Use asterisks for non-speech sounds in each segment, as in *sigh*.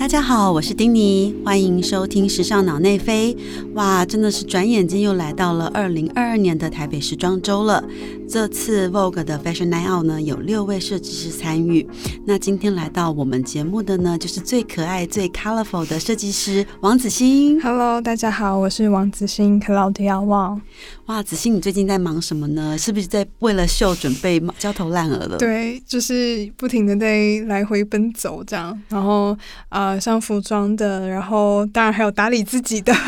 大家好，我是丁尼，欢迎收听《时尚脑内飞》。哇，真的是转眼间又来到了二零二二年的台北时装周了。这次 Vogue 的 Fashion Night Out 呢，有六位设计师参与。那今天来到我们节目的呢，就是最可爱、最 colorful 的设计师王子欣。Hello，大家好，我是王子欣 Claudia Wang。哇，子欣，你最近在忙什么呢？是不是在为了秀准备焦头烂额了？对，就是不停的在来回奔走这样，然后呃，像服装的，然后当然还有打理自己的。*laughs*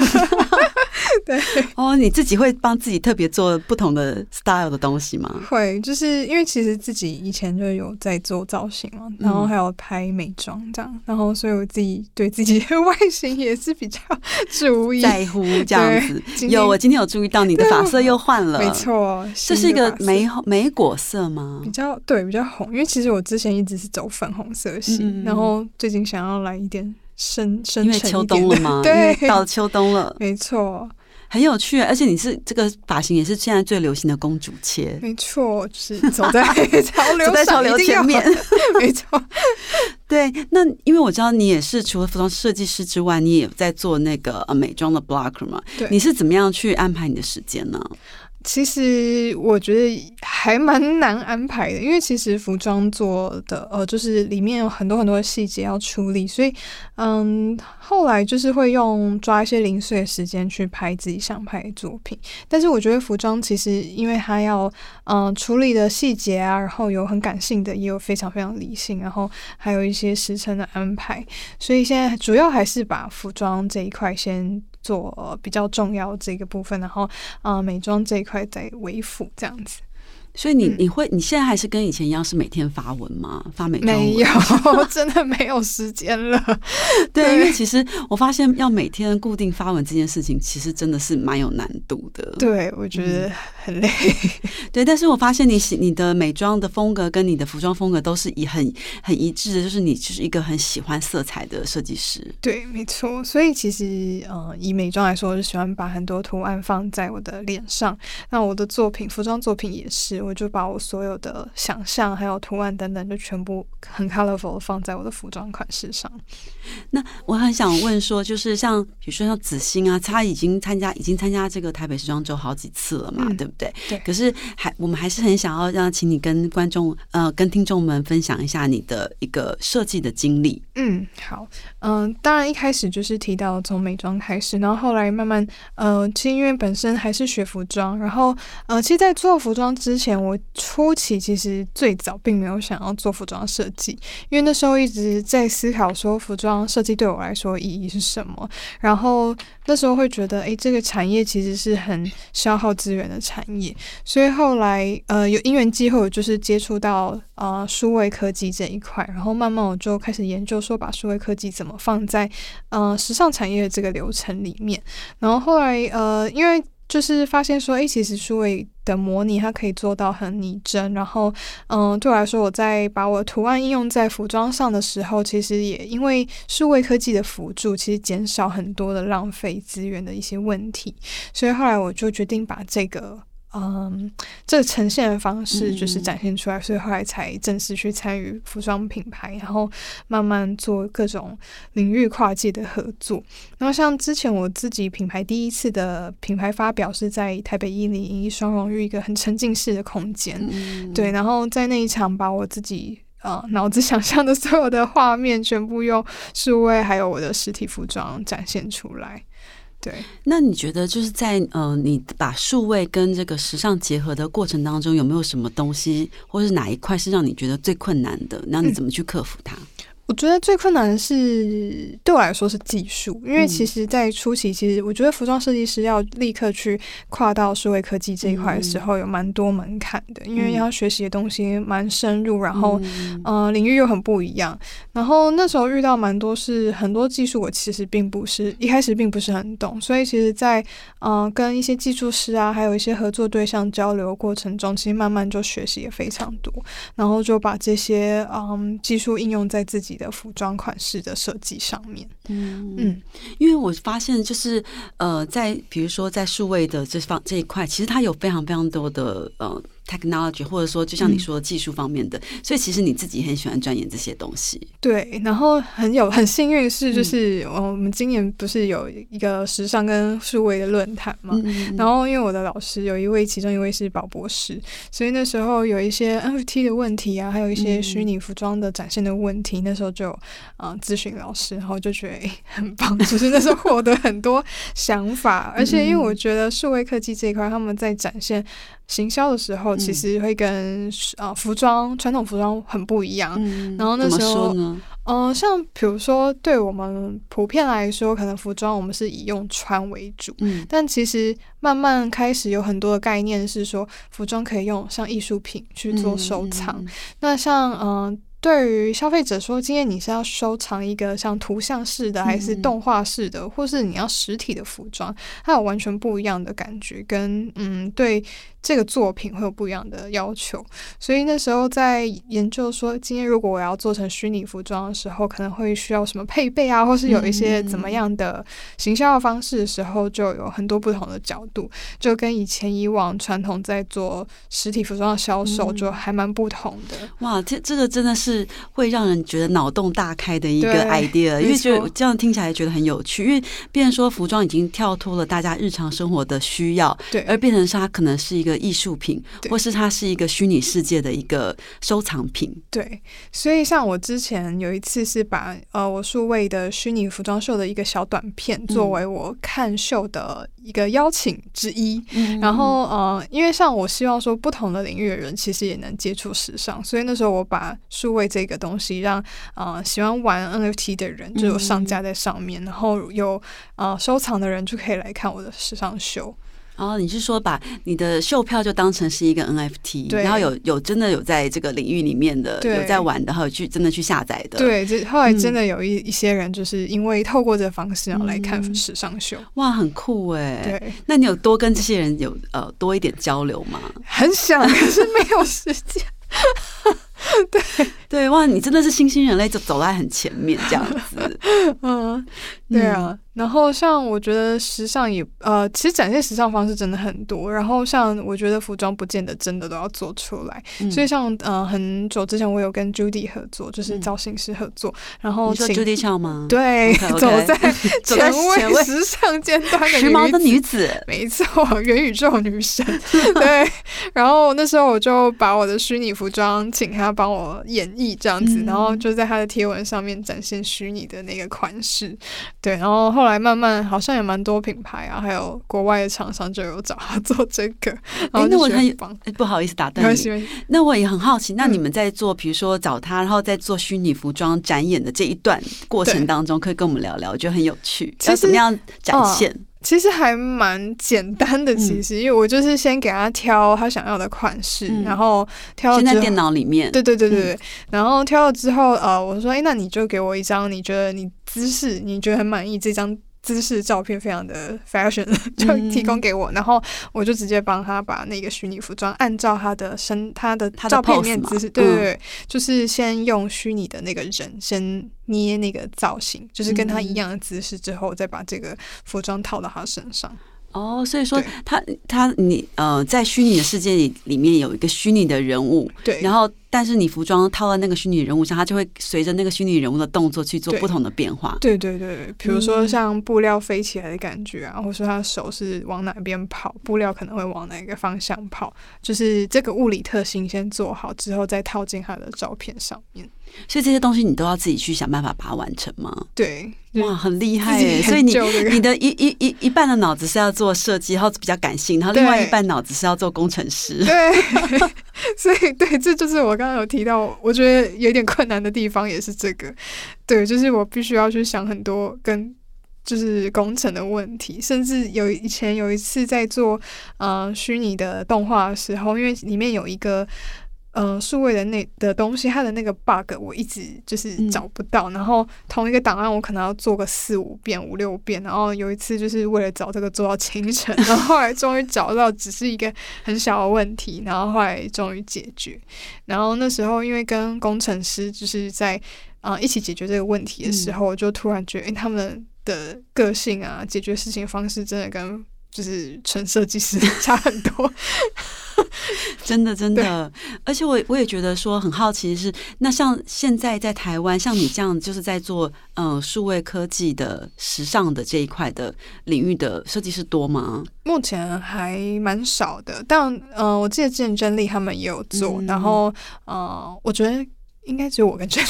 *laughs* 对，哦，你自己会帮自己特别做不同的 style 的东西吗？会，就是因为其实自己以前就有在做造型嘛，然后还有拍美妆这样，然后所以我自己对自己的外形也是比较 *laughs* 注意在乎这样子。有，我今天有注意到你的发色又换了，没，错，这是一个美。莓莓果色吗比？较对，比较红，因为其实我之前一直是走粉红色系，嗯然后最近想要来一点深深因为秋沉一点的冬了吗？*laughs* 因对，到秋冬了，没错，很有趣。而且你是这个发型也是现在最流行的公主切，没错，就是走在 *laughs* 潮流走在潮流前面。*laughs* 没错，对，那因为我知道你也是除了服装设计师之外，你也在做那个呃美妆的 blocker 嘛。对你是怎么样去安排你的时间呢？其实我觉得还蛮难安排的，因为其实服装做的呃，就是里面有很多很多细节要处理，所以嗯，后来就是会用抓一些零碎的时间去拍自己想拍的作品。但是我觉得服装其实因为它要嗯处理的细节啊，然后有很感性的，也有非常非常理性，然后还有一些时辰的安排，所以现在主要还是把服装这一块先。做、比较重要这个部分，然后啊、美妆这一块在维护这样子。所以你嗯你会你现在还是跟以前一样是每天发文吗？发美妆没有，*laughs* 真的没有时间了。*laughs* 对，对因为其实我发现要每天固定发文这件事情，其实真的是蛮有难度的。对，我觉得很累。*laughs* 对，但是我发现你喜你的美妆的风格跟你的服装风格都是以很很一致的，就是你就是一个很喜欢色彩的设计师。对，没错。所以其实，呃，以美妆来说，我就喜欢把很多图案放在我的脸上。那我的作品，服装作品也是，我就把我所有的想象还有图案等等，就全部很 colorful 放在我的服装款式上。那我很想问说，就是像比如说像子欣啊，他已经参加已经参加这个台北时装周好几次了嘛，嗯对不对？对可是还我们还是很想要让请你跟观众呃跟听众们分享一下你的一个设计的经历。嗯，好，嗯、当然一开始就是提到从美妆开始，然后后来慢慢，呃，其实因为本身还是学服装，然后呃，其实，在做服装之前，我初期其实最早并没有想要做服装设计，因为那时候一直在思考说服装设计对我来说意义是什么，然后那时候会觉得，诶，这个产业其实是很消耗资源的产业，所以后来呃有因缘机会，我就是接触到呃数位科技这一块，然后慢慢我就开始研究说把数位科技怎么放在呃时尚产业这个流程里面，然后后来呃因为就是发现说，诶，其实数位的模拟它可以做到很拟真，然后嗯、对我来说，我在把我图案应用在服装上的时候，其实也因为数位科技的辅助，其实减少很多的浪费资源的一些问题，所以后来我就决定把这个。嗯，这个呈现的方式就是展现出来，所以后来才正式去参与服装品牌，然后慢慢做各种领域跨界的合作。然后像之前我自己品牌第一次的品牌发表是在台北一零一双荣誉一个很沉浸式的空间，嗯，对，然后在那一场把我自己呃脑子 *laughs* 想象的所有的画面全部用数位还有我的实体服装展现出来。对，那你觉得就是在呃，你把数位跟这个时尚结合的过程当中，有没有什么东西，或是哪一块是让你觉得最困难的？那你怎么去克服它？我觉得最困难的是对我来说是技术，因为其实，在初期，其实我觉得服装设计师要立刻去跨到数位科技这一块的时候，有蛮多门槛的，因为要学习的东西蛮深入，然后嗯。呃领域又很不一样。然后那时候遇到蛮多是很多技术，我其实并不是一开始并不是很懂，所以其实在，呃跟一些技术师啊，还有一些合作对象交流过程中，其实慢慢就学习也非常多，然后就把这些嗯技术应用在自己的服装款式的设计上面。嗯嗯，因为我发现就是呃，在比如说在数位的这方这一块，其实它有非常非常多的呃。technology，或者说就像你说的技术方面的，所以其实你自己很喜欢钻研这些东西。对，然后很有很幸运是，就是我们今年不是有一个时尚跟数位的论坛嘛？然后因为我的老师有一位，其中一位是宝博士，所以那时候有一些 NFT 的问题啊，还有一些虚拟服装的展现的问题，那时候就嗯咨询老师，然后就觉得很棒，就是那时候获得很多想法，*laughs* 而且因为我觉得数位科技这一块，他们在展现。行销的时候，其实会跟啊服装传统服装很不一样。然后那时候，嗯，像比如说，对我们普遍来说，可能服装我们是以用穿为主。嗯，但其实慢慢开始有很多的概念是说，服装可以用像艺术品去做收藏。那像嗯。对于消费者说，今天你是要收藏一个像图像式的，还是动画式的，或是你要实体的服装，它有完全不一样的感觉，跟嗯对这个作品会有不一样的要求。所以那时候在研究说，今天如果我要做成虚拟服装的时候，可能会需要什么配备啊，或是有一些怎么样的行销的方式的时候，就有很多不同的角度，就跟以前以往传统在做实体服装的销售就还蛮不同的。哇，这这个真的是。是会让人觉得脑洞大开的一个 idea，因为觉得这样听起来觉得很有趣。因为变成说服装已经跳脱了大家日常生活的需要，对，而变成是它可能是一个艺术品，或是它是一个虚拟世界的一个收藏品。对，所以像我之前有一次是把呃我数位的虚拟服装秀的一个小短片作为我看秀的一个邀请之一，然后呃，因为像我希望说不同的领域的人其实也能接触时尚，所以那时候我把数位这个东西让呃喜欢玩 NFT 的人就有上架在上面，然后有呃收藏的人就可以来看我的时尚秀。然后你是说把你的秀票就当成是一个 NFT，然后有有真的有在这个领域里面的有在玩的，还有去真的去下载的。对，就后来真的有一一些人就是因为透过这个方式然后来看时尚秀，哇，很酷哎。对，那你有多跟这些人有呃多一点交流吗？很想，可是没有时间。*laughs* 对对哇，你真的是新兴人类，就走在很前面这样子。*laughs* 嗯，对啊。然后像我觉得时尚也呃，其实展现时尚方式真的很多。然后像我觉得服装不见得真的都要做出来。所以像呃很久之前我有跟 Judy 合作，就是造型师合作。然后请 Judy 俏吗？对，走在 *laughs* 前卫时尚尖端的时髦的女子，没错，元宇宙女神。*laughs* 对。然后那时候我就把我的虚拟服装请她帮我演绎这样子，然后就在她的贴文上面展现虚拟的那个款式。对，然后后。后来慢慢好像也蛮多品牌啊，还有国外的厂商就有找他做这个。哎，那我很不好意思打断你。那我也很好奇，那你们在做，比如说找他，然后在做虚拟服装展演的这一段过程当中，可以跟我们聊聊，我觉得很有趣。要怎么样展现？其实还蛮简单的，其实因为我就是先给他挑他想要的款式，然后挑在电脑里面。对对对对对。然后挑了之后，呃，我说，哎，那你就给我一张你觉得你姿势你觉得很满意这张。姿势照片非常的 fashion，*laughs* 就提供给我，然后我就直接帮他把那个虚拟服装按照他的身、他的照片里面姿势，对对对，就是先用虚拟的那个人先捏那个造型，就是跟他一样的姿势，之后再把这个服装套到他身上。哦，所以说他他你呃，在虚拟的世界里里面有一个虚拟的人物，对，然后但是你服装套在那个虚拟人物上，它就会随着那个虚拟人物的动作去做不同的变化。对对对，比如说像布料飞起来的感觉啊，或者说他手是往哪边跑，布料可能会往哪个方向跑，就是这个物理特性先做好之后，再套进他的照片上面。所以这些东西你都要自己去想办法把它完成吗？对，哇，很厉害耶！所以你你的一一一一半的脑子是要做设计，然后比较感性，然后另外一半脑子是要做工程师。对，*laughs* 所以对，这就是我刚刚有提到，我觉得有点困难的地方也是这个。对，就是我必须要去想很多跟就是工程的问题，甚至有以前有一次在做呃虚拟的动画的时候，因为里面有一个。嗯，数位的那的东西，它的那个 bug 我一直就是找不到。然后同一个档案，我可能要做个四五遍、五六遍。然后有一次就是为了找这个做到清晨，然后后来终于找到，只是一个很小的问题。然后后来终于解决。然后那时候因为跟工程师就是在啊、一起解决这个问题的时候，我就突然觉得，诶、他们的个性啊，解决事情方式真的跟就是纯设计师 *laughs* 差很多。*laughs* 真的真的，而且我我也觉得说很好奇的是，那像现在在台湾，像你这样就是在做嗯数位科技的时尚的这一块的领域的设计师多吗？目前还蛮少的，但呃，我记得之前真理他们也有做，嗯然后呃，我觉得应该只有我跟真理。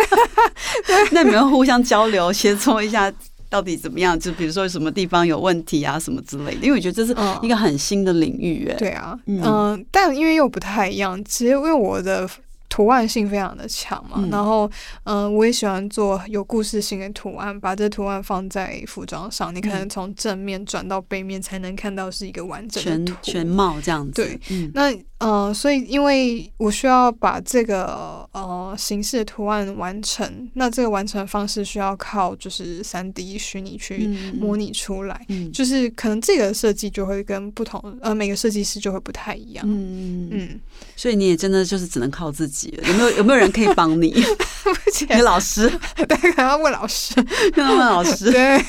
*laughs* 那你们互相交流协作一下。到底怎么样？就比如说什么地方有问题啊，什么之类的。因为我觉得这是嗯一个很新的领域，哎、对啊，嗯嗯、但因为又不太一样，其实因为我的图案性非常的强嘛，嗯然后嗯、呃我也喜欢做有故事性的图案，把这图案放在服装上，你可能从正面转到背面才能看到是一个完整全的全。全貌这样子。对，嗯那呃，所以因为我需要把这个呃形式的图案完成，那这个完成的方式需要靠就是三 D 虚拟去嗯模拟出来。嗯就是可能这个设计就会跟不同呃每个设计师就会不太一样。嗯嗯，嗯，所以你也真的就是只能靠自己了。有没有有没有人可以帮你？*laughs* 你老师，*laughs* 对，可能要问老师。跟他们老师，*laughs* 对，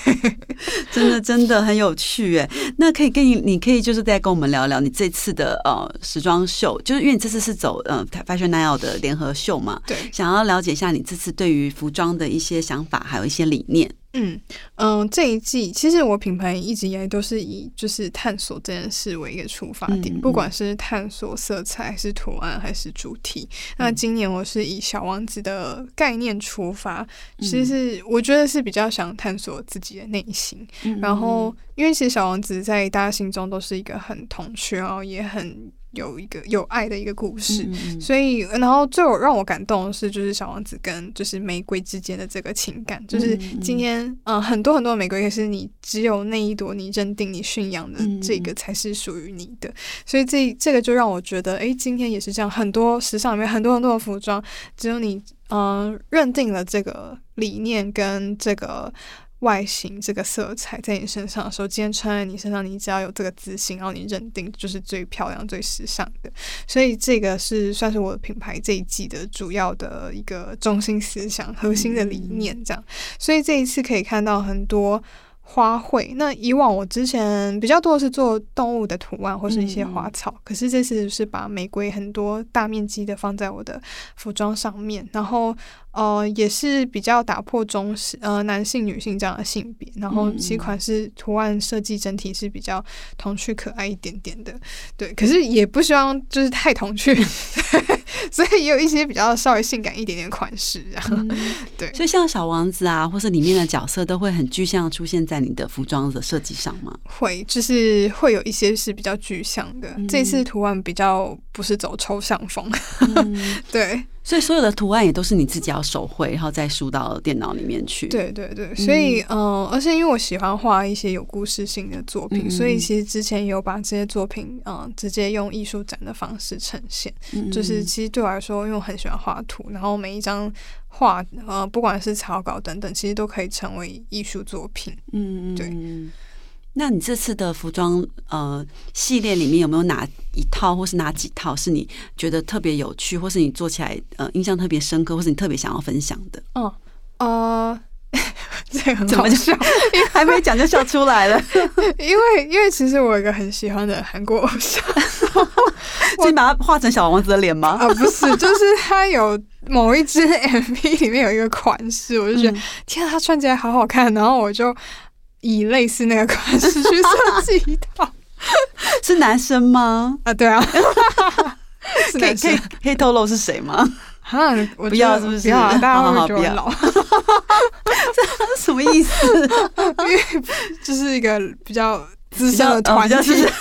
真的真的很有趣哎。那可以跟你，你可以就是再跟我们聊聊你这次的呃时装秀，就是因为你这次是走呃 Fashion Now 的联合秀嘛，对，想要了解一下你这次对于服装的一些想法，还有一些理念。嗯嗯，这一季其实我品牌一直以来都是以就是探索这件事为一个出发点，嗯嗯不管是探索色彩，还是图案，还是主题。那今年我是以小王子的概念出发，其实是我觉得是比较想探索自己的内心。然后，因为其实小王子在大家心中都是一个很童趣，然后也很有一个有爱的一个故事。嗯所以，然后最有让我感动的是，就是小王子跟就是玫瑰之间的这个情感，就是今天，嗯、呃，很多很多的玫瑰，可是你只有那一朵你认定、你驯养的这个才是属于你的。所以这这个就让我觉得，诶，今天也是这样，很多时尚里面很多很多的服装，只有你，嗯、认定了这个理念跟这个。外形这个色彩在你身上的时候，今天穿在你身上，你只要有这个自信，然后你认定就是最漂亮、最时尚的。所以这个是算是我的品牌这一季的主要的一个中心思想、核心的理念，这样。所以这一次可以看到很多。花卉，那以往我之前比较多的是做动物的图案或是一些花草，可是这次是把玫瑰很多大面积的放在我的服装上面，然后呃也是比较打破中式呃男性女性这样的性别，然后其款式图案设计整体是比较童趣可爱一点点的，对，可是也不希望就是太童趣，*laughs* 所以也有一些比较稍微性感一点点款式，这样、对。所以像小王子啊，或是里面的角色，都会很具象出现在你的服装的设计上吗？会，就是会有一些是比较具象的。嗯这次图案比较不是走抽象风，*laughs* 对所以所有的图案也都是你自己要手绘，然后再输到电脑里面去。，对对对，所以嗯、呃而且因为我喜欢画一些有故事性的作品，嗯所以其实之前也有把这些作品嗯、呃直接用艺术展的方式呈现。嗯就是其实对我来说，因为我很喜欢画图，然后每一张画呃不管是草稿等等，其实都可以成为艺术作品。嗯，对嗯。那你这次的服装呃系列里面有没有哪一套或是哪几套是你觉得特别有趣，或是你做起来呃印象特别深刻，或是你特别想要分享的？嗯呃，*laughs* 这个很怎么就笑，还没讲就笑出来了，*laughs* 因为因为其实我有一个很喜欢的韩国偶像所以你把它画成小王子的脸吗？啊，不是，就是他有某一支 MV 里面有一个款式，我就觉得、嗯天啊，他穿起来好好看，然后我就以类似那个款式去设计一套 *laughs* 是男生吗？啊，对啊，*laughs* 是男生可以可以可以透露是谁吗？啊，我不要是不是不要啊，大家会觉得我老？*laughs* 什么意思？因为这是一个比较资深的团体哦比较是，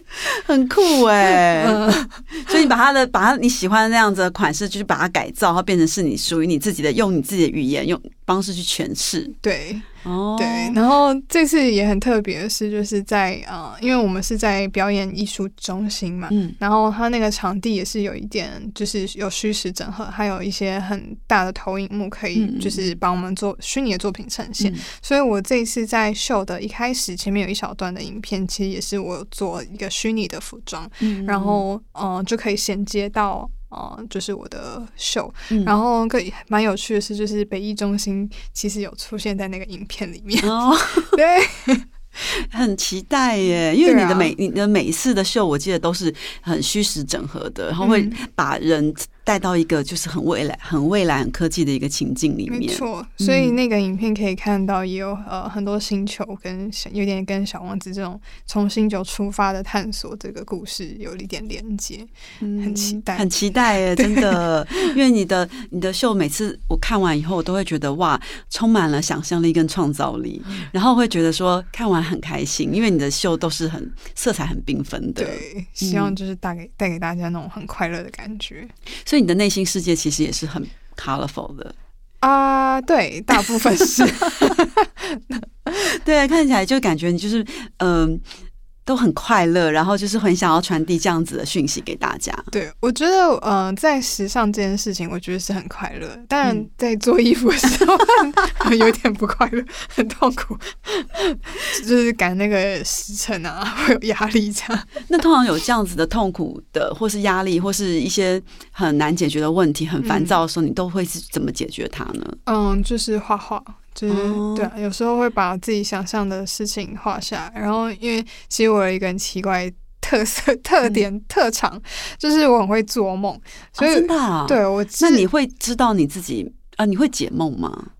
*laughs* 很酷哎、*laughs* 嗯，*laughs* 所以你把它的把它你喜欢的那样子的款式，就是把它改造，它变成是你属于你自己的，用你自己的语言用方式去诠释。对。哦，对，然后这次也很特别的是，就是在呃，因为我们是在表演艺术中心嘛，嗯然后它那个场地也是有一点，就是有虚实整合，还有一些很大的投影幕可以就是帮我们做虚拟的作品呈现。嗯所以我这一次在秀的一开始，前面有一小段的影片，其实也是我做一个虚拟的服装，嗯然后嗯、呃就可以衔接到。呃，就是我的秀。嗯然后更蛮有趣的是，就是北艺中心其实有出现在那个影片里面。哦，*laughs* 对，*laughs* 很期待耶，因为你的每、你的每一次的秀，我记得都是很虚实整合的，然后会嗯把人带到一个就是很未来、很未来、很科技的一个情境里面。没错。所以那个影片可以看到，也有呃很多星球跟有点跟小王子这种从星球出发的探索这个故事有一点连接。很期待嗯很期待耶，真的，*laughs* 因为你的你的秀每次我看完以后，我都会觉得哇，充满了想象力跟创造力，嗯然后会觉得说看完很开心，因为你的秀都是很色彩很缤纷的，对，希望就是带给带给大家那种很快乐的感觉。所以你的内心世界其实也是很 colorful 的，啊、对，大部分是 *laughs* 对，看起来就感觉你就是嗯。都很快乐，然后就是很想要传递这样子的讯息给大家。对，我觉得，呃，在时尚这件事情，我觉得是很快乐。当然嗯，在做衣服的时候 *laughs* 有点不快乐，很痛苦，*laughs* 就是赶那个时辰啊，会有压力这样。那通常有这样子的痛苦的，或是压力，或是一些很难解决的问题，很烦躁的时候，你都会是怎么解决它呢？嗯，就是画画，就是、哦对啊，有时候会把自己想象的事情画下来。然后，因为其实我有一个很奇怪特色、特点、特长，就是我很会做梦，所以、哦、真的、啊，。对我那你会知道你自己啊？你会解梦吗？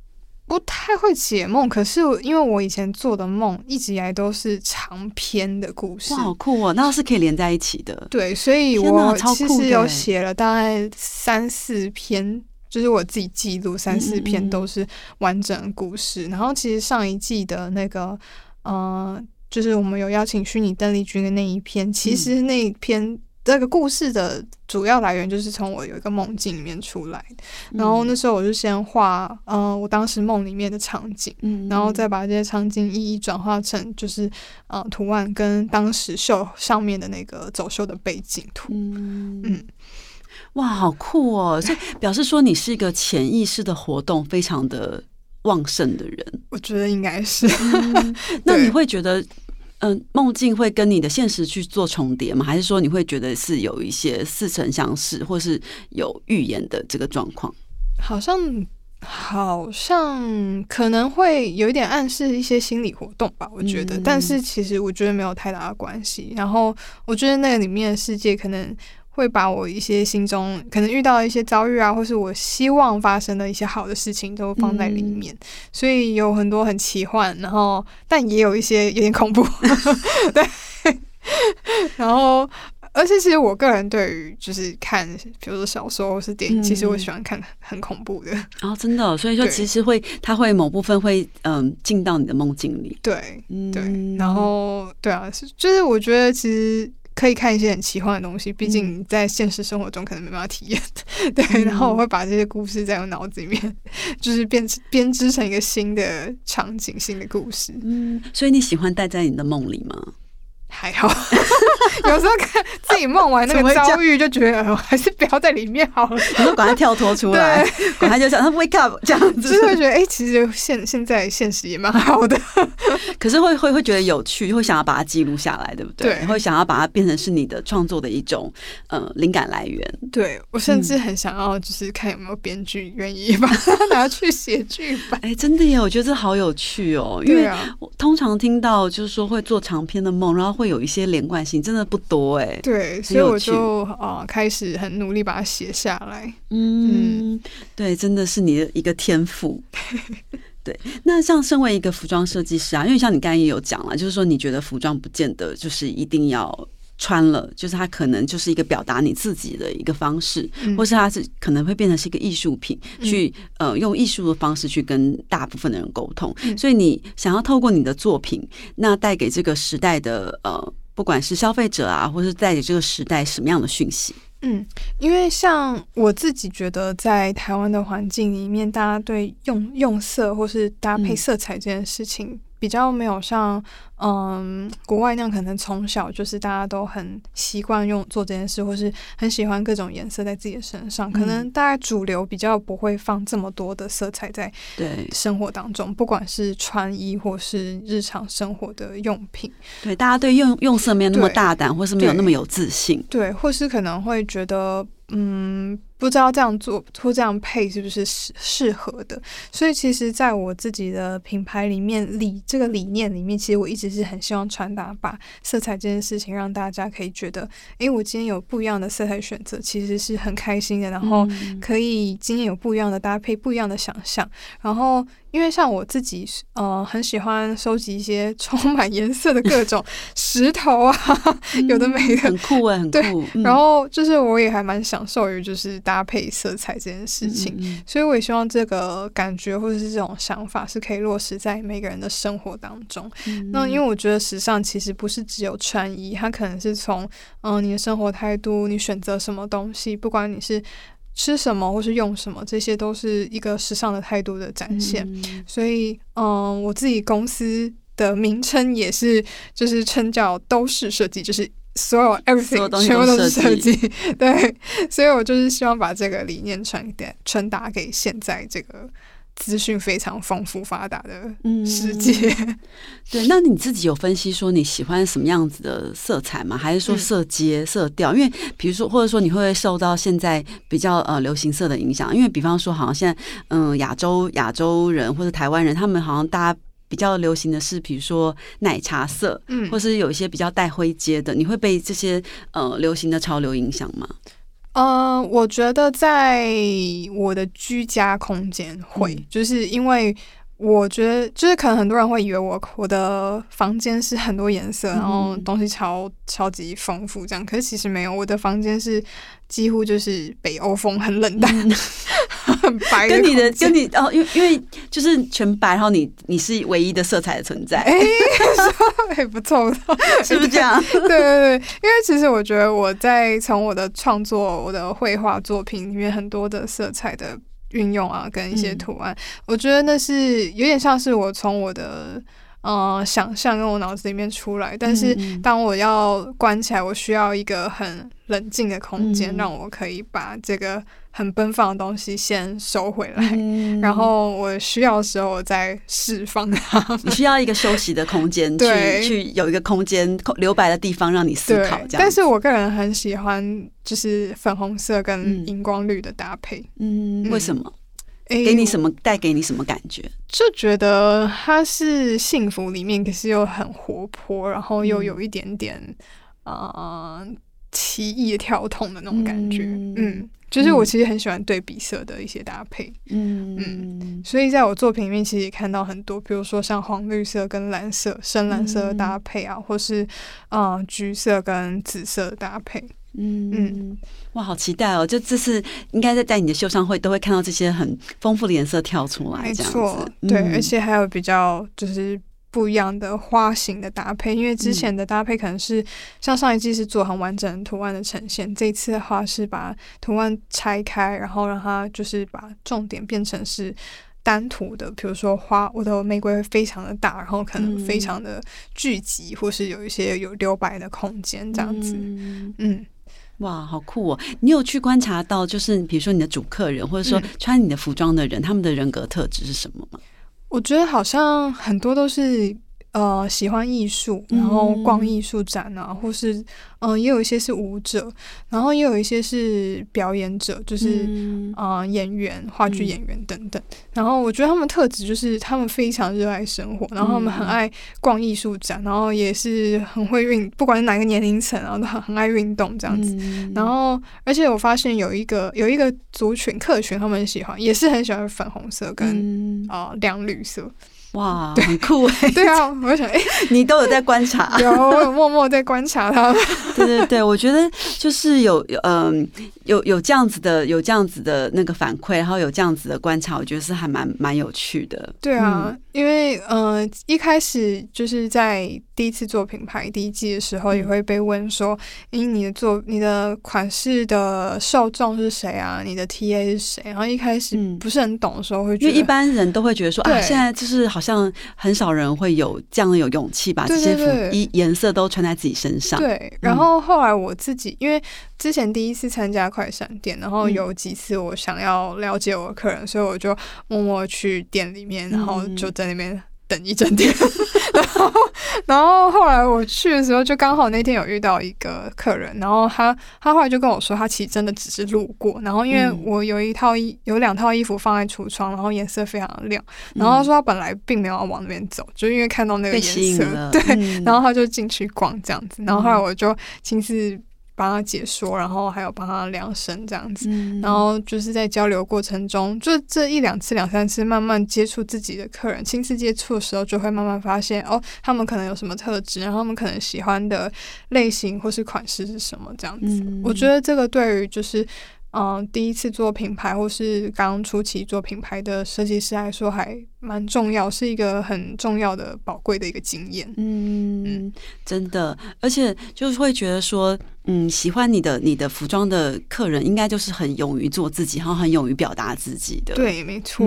不太会解梦，可是因为我以前做的梦一直以来都是长篇的故事哇，，好酷哦！那是可以连在一起的。对，所以我其实有写了大概三四篇，就是我自己记录三四篇都是完整的故事。然后其实上一季的那个，呃，就是我们有邀请虚拟邓丽君的那一篇，其实那一篇。这个故事的主要来源就是从我有一个梦境里面出来的，然后那时候我就先画，呃，我当时梦里面的场景，嗯，然后再把这些场景一一转化成就是呃图案跟当时秀上面的那个走秀的背景图。嗯嗯，哇，好酷哦！所以表示说你是一个潜意识的活动非常的旺盛的人。我觉得应该是，*laughs* 那你会觉得，嗯、梦境会跟你的现实去做重叠吗？还是说你会觉得是有一些似曾相识，或是有预言的这个状况？好像好像可能会有一点暗示一些心理活动吧，我觉得。嗯但是其实我觉得没有太大的关系。然后我觉得那个里面的世界可能。会把我一些心中可能遇到的一些遭遇啊，或是我希望发生的一些好的事情，都放在里面，所以有很多很奇幻，然后但也有一些有点恐怖，*laughs* 对，然后而且其实我个人对于就是看，比如说小说或是电影，嗯其实我喜欢看很恐怖的，哦，真的哦、所以说其实会，它会某部分会嗯进到你的梦境里。对嗯。对，然后对啊，是就是我觉得其实。可以看一些很奇幻的东西，毕竟你在现实生活中可能没办法体验。*laughs* 对，嗯然后我会把这些故事在我脑子里面，*laughs* 就是编编织成一个新的场景、新的故事。嗯，所以你喜欢待在你的梦里吗？还好，*laughs* 有时候看自己梦完那个遭遇，就觉得呃还是不要在里面好了。你说赶快跳脱出来，赶快就想他 wake up *laughs* 这样子就子，是会觉得，哎、其实现现在现实也蛮好的。*laughs* 可是会会会觉得有趣，会想要把它记录下来，对不对？对会想要把它变成是你的创作的一种呃灵感来源。对我甚至很想要，就是看有没有编剧愿意把它拿去写剧本。哎，真的耶，我觉得这好有趣哦，因为我通常听到就是说会做长篇的梦，然后会有一些连贯性，真的不多哎。对，所以我就呃开始很努力把它写下来。嗯，对，真的是你的一个天赋。*laughs* 对，那像身为一个服装设计师啊，因为像你刚才也有讲了，就是说你觉得服装不见得就是一定要穿了，就是它可能就是一个表达你自己的一个方式，嗯或是它是可能会变成是一个艺术品，嗯去呃用艺术的方式去跟大部分的人沟通。嗯所以你想要透过你的作品，那带给这个时代的呃，不管是消费者啊，或是在你这个时代什么样的讯息？嗯，因为像我自己觉得，在台湾的环境里面，大家对用用色或是搭配嗯色彩这件事情，比较没有像嗯国外那样，可能从小就是大家都很习惯用做这件事，或是很喜欢各种颜色在自己的身上。可能大家主流比较不会放这么多的色彩在对生活当中，不管是穿衣或是日常生活的用品。对，大家对用用色没有那么大胆，或是没有那么有自信。对，或是可能会觉得，嗯，不知道这样做或这样配是不是适适合的。所以其实在我自己的品牌里面理这个理念里面，其实我一直是很希望传达把色彩这件事情让大家可以觉得，诶，我今天有不一样的色彩选择，其实是很开心的。然后可以今天有不一样的搭配，不一样的想象。然后因为像我自己，呃，很喜欢收集一些充满颜色的各种石头啊，有的没的，很酷哎，很酷。然后就是我也还蛮享受于就是搭配色彩这件事情，所以我也希望这个感觉或者是这种想法是可以落实在每个人的生活当中。那因为我觉得时尚其实不是只有穿衣，它可能是从嗯你的生活态度，你选择什么东西，不管你是。吃什么或是用什么，这些都是一个时尚的态度的展现。所以，嗯，我自己公司的名称也是，就是称叫都市设计，就是所有 everything 全部都是设计。*laughs* 对，所以我就是希望把这个理念传达传达给现在这个。资讯非常丰富发达的世界，对。那你自己有分析说你喜欢什么样子的色彩吗？还是说色阶、色调？因为比如说，或者说你会不会受到现在比较呃流行色的影响？因为比方说，好像现在嗯亚洲亚洲人或者台湾人，他们好像大家比较流行的是，比如说奶茶色，嗯，或是有一些比较带灰阶的，你会被这些呃流行的潮流影响吗？嗯，我觉得在我的居家空间会，就是因为我觉得，就是可能很多人会以为我我的房间是很多颜色，然后东西超超级丰富这样，可是其实没有，我的房间是。几乎就是北欧风，很冷淡，*laughs* 很白。跟你的，跟你哦，因为因为就是全白，然后你你是唯一的色彩的存在，哎，*laughs* 不错，*laughs* 是不是这样？对 *laughs* 对对，因为其实我觉得我在从我的创作、我的绘画作品里面很多的色彩的运用啊，跟一些图案，我觉得那是有点像是我从我的。嗯，想象跟我脑子里面出来，但是当我要关起来，我需要一个很冷静的空间，让我可以把这个很奔放的东西先收回来，然后我需要的时候我再释放它。你需要一个休息的空间，去去有一个空间留白的地方让你思考。这样，但是我个人很喜欢就是粉红色跟荧光绿的搭配。嗯，为什么？给你什么？带给你什么感觉？就觉得它是幸福里面，可是又很活泼，然后又有一点点啊奇异跳动的那种感觉。嗯，就是我其实很喜欢对比色的一些搭配。嗯嗯，所以在我作品里面，其实也看到很多，比如说像黄绿色跟蓝色、深蓝色的搭配啊，或是啊橘色跟紫色的搭配。嗯。嗯，哇，好期待哦！就这次应该在在你的秀上会都会看到这些很丰富的颜色跳出来，没错，对，而且还有比较就是不一样的花型的搭配，因为之前的搭配可能是像上一季是做很完整图案的呈现，这次的话是把图案拆开，然后让它就是把重点变成是单图的，比如说花，我的玫瑰非常的大，然后可能非常的聚集，或是有一些有留白的空间这样子，嗯。哇，好酷哦！你有去观察到，就是比如说你的主客人，或者说穿你的服装的人，他们的人格特质是什么吗？我觉得好像很多都是。呃，喜欢艺术，然后逛艺术展啊，或是嗯，也有一些是舞者，然后也有一些是表演者，就是啊，演员、话剧演员等等。然后我觉得他们特质就是他们非常热爱生活，然后他们很爱逛艺术展，然后也是很会运，不管是哪个年龄层，然后都很很爱运动这样子。然后，而且我发现有一个有一个族群客群，他们喜欢也是很喜欢粉红色跟啊亮绿色。哇，*laughs* 很酷哎！对啊，我想，哎，*laughs* 你都有在观察，*laughs* 有，我有默默在观察他。对对对，我觉得就是有，嗯，有有这样子的，有这样子的那个反馈，然后有这样子的观察，我觉得是还蛮蛮有趣的。对啊，因为嗯，一开始就是在第一次做品牌第一季的时候，也会被问说，因为你的做你的款式的受众是谁啊？你的 TA 是谁？然后一开始不是很懂的时候，会觉得一般人都会觉得说啊，现在就是好。像很少人会有这样的有勇气把这些服衣颜色都穿在自己身上。对，然后后来我自己，因为之前第一次参加快闪店，然后有几次我想要了解我的客人，所以我就默默去店里面，然后就在那边。等一整天。*laughs* 然后，然后后来我去的时候，就刚好那天有遇到一个客人，然后他他后来就跟我说，他其实真的只是路过。然后因为我有一套衣，有两套衣服放在橱窗，然后颜色非常的亮。然后他说他本来并没有要往那边走，就因为看到那个颜色，对，然后他就进去逛这样子。然后后来我就亲自。帮他解说，然后还有帮他量身这样子，然后就是在交流过程中，就这一两次、两三次，慢慢接触自己的客人，亲自接触的时候，就会慢慢发现哦，他们可能有什么特质，然后他们可能喜欢的类型或是款式是什么这样子。我觉得这个对于就是。嗯，第一次做品牌或是刚初期做品牌的设计师来说，还蛮重要，是一个很重要的、宝贵的一个经验。嗯，真的，而且就是会觉得说。嗯，喜欢你的你的服装的客人，应该就是很勇于做自己，然后很勇于表达自己的。对，没错，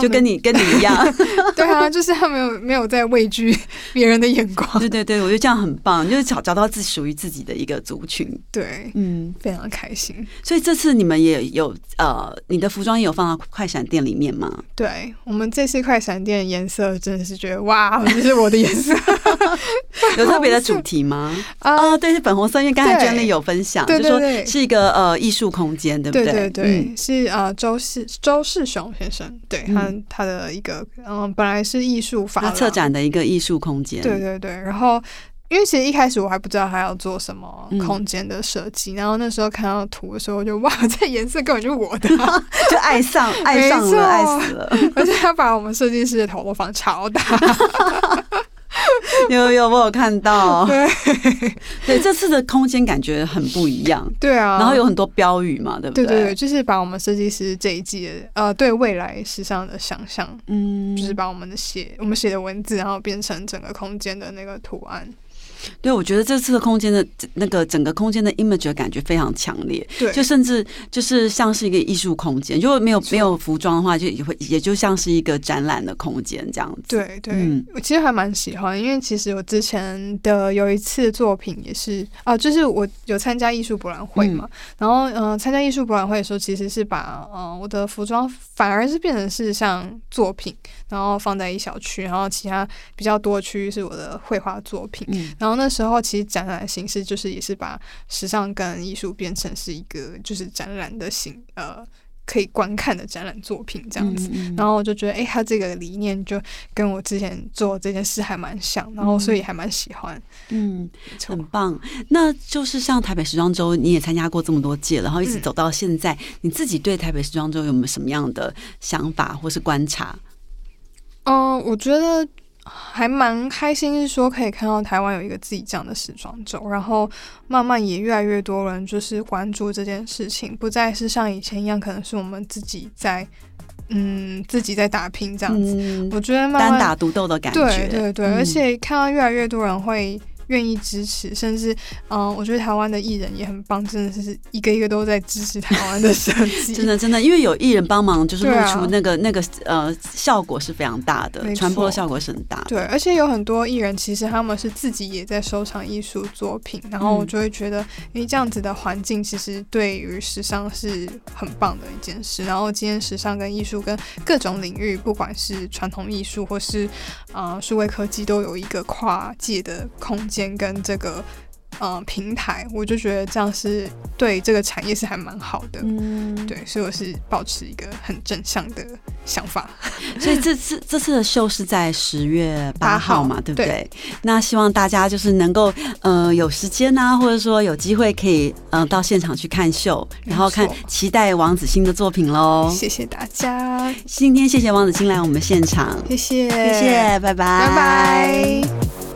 就跟你跟你一样。*laughs* 对啊，就是他没有没有在畏惧别人的眼光。*laughs* 对对对，我觉得这样很棒，就是找找到自己属于自己的一个族群。对，嗯，非常开心。所以这次你们也有呃，你的服装也有放到快闪店里面吗？对，我们这次快闪店颜色真的是觉得哇，这是我的颜色。*laughs* 有特别的主题吗？啊，对，是粉红色，因为刚才。圈里有分享，就说是一个呃艺术空间，对不对？对对对，是呃周世周世雄先生，对他他的一个嗯，本来是艺术法策展的一个艺术空间，对对对。然后因为其实一开始我还不知道他要做什么空间的设计，然后那时候看到图的时候，就哇，*laughs* 这颜色根本就是我的，*laughs* 就爱上爱上了，爱死了。*laughs* 而且他把我们设计师的头都放超大。*laughs* 有有，我有看到。对 *laughs* 对，这次的空间感觉很不一样。对啊，然后有很多标语嘛，对不对？对对对，就是把我们设计师这一季的呃对未来时尚的想象，嗯，就是把我们的写我们写的文字，然后变成整个空间的那个图案。对，我觉得这次的空间的那个整个空间的 image 感觉非常强烈，对，就甚至就是像是一个艺术空间，如果没有没有服装的话，就也会也就像是一个展览的空间这样子。对对，我其实还蛮喜欢，因为其实我之前的有一次作品也是啊，就是我有参加艺术博览会嘛，然后嗯，参加艺术博览会的时候，其实是把嗯我的服装反而是变成是像作品，然后放在一小区，然后其他比较多区域是我的绘画作品，然后。那时候其实展览形式就是也是把时尚跟艺术变成是一个就是展览的形呃可以观看的展览作品这样子，然后我就觉得哎，他这个理念就跟我之前做这件事还蛮像，然后所以还蛮喜欢，嗯，很棒。那就是像台北时装周，你也参加过这么多届，然后一直走到现在，你自己对台北时装周有没有什么样的想法或是观察？嗯，我觉得。还蛮开心，是说可以看到台湾有一个自己这样的时装周，然后慢慢也越来越多人就是关注这件事情，不再是像以前一样，可能是我们自己在嗯自己在打拼这样子。我觉得单打独斗的感觉，对对对，而且看到越来越多人会。愿意支持，甚至嗯，我觉得台湾的艺人也很棒，真的是一个一个都在支持台湾的设计。*laughs* 真的真的，因为有艺人帮忙，就是露出那个那个呃效果是非常大的，传播的效果是很大。对，而且有很多艺人其实他们是自己也在收藏艺术作品，然后我就会觉得，因为这样子的环境其实对于时尚是很棒的一件事。然后今天时尚跟艺术跟各种领域，不管是传统艺术或是啊数位科技，都有一个跨界的空间。间跟这个呃平台，我就觉得这样是对这个产业是还蛮好的，嗯，对，所以我是保持一个很正向的想法。*laughs* 所以这次这次的秀是在十月八号嘛，对不对？那希望大家就是能够呃有时间啊，或者说有机会可以嗯到现场去看秀，然后看期待王子欣的作品喽。谢谢大家，今天谢谢王子欣来我们现场，谢谢谢谢，拜拜拜拜。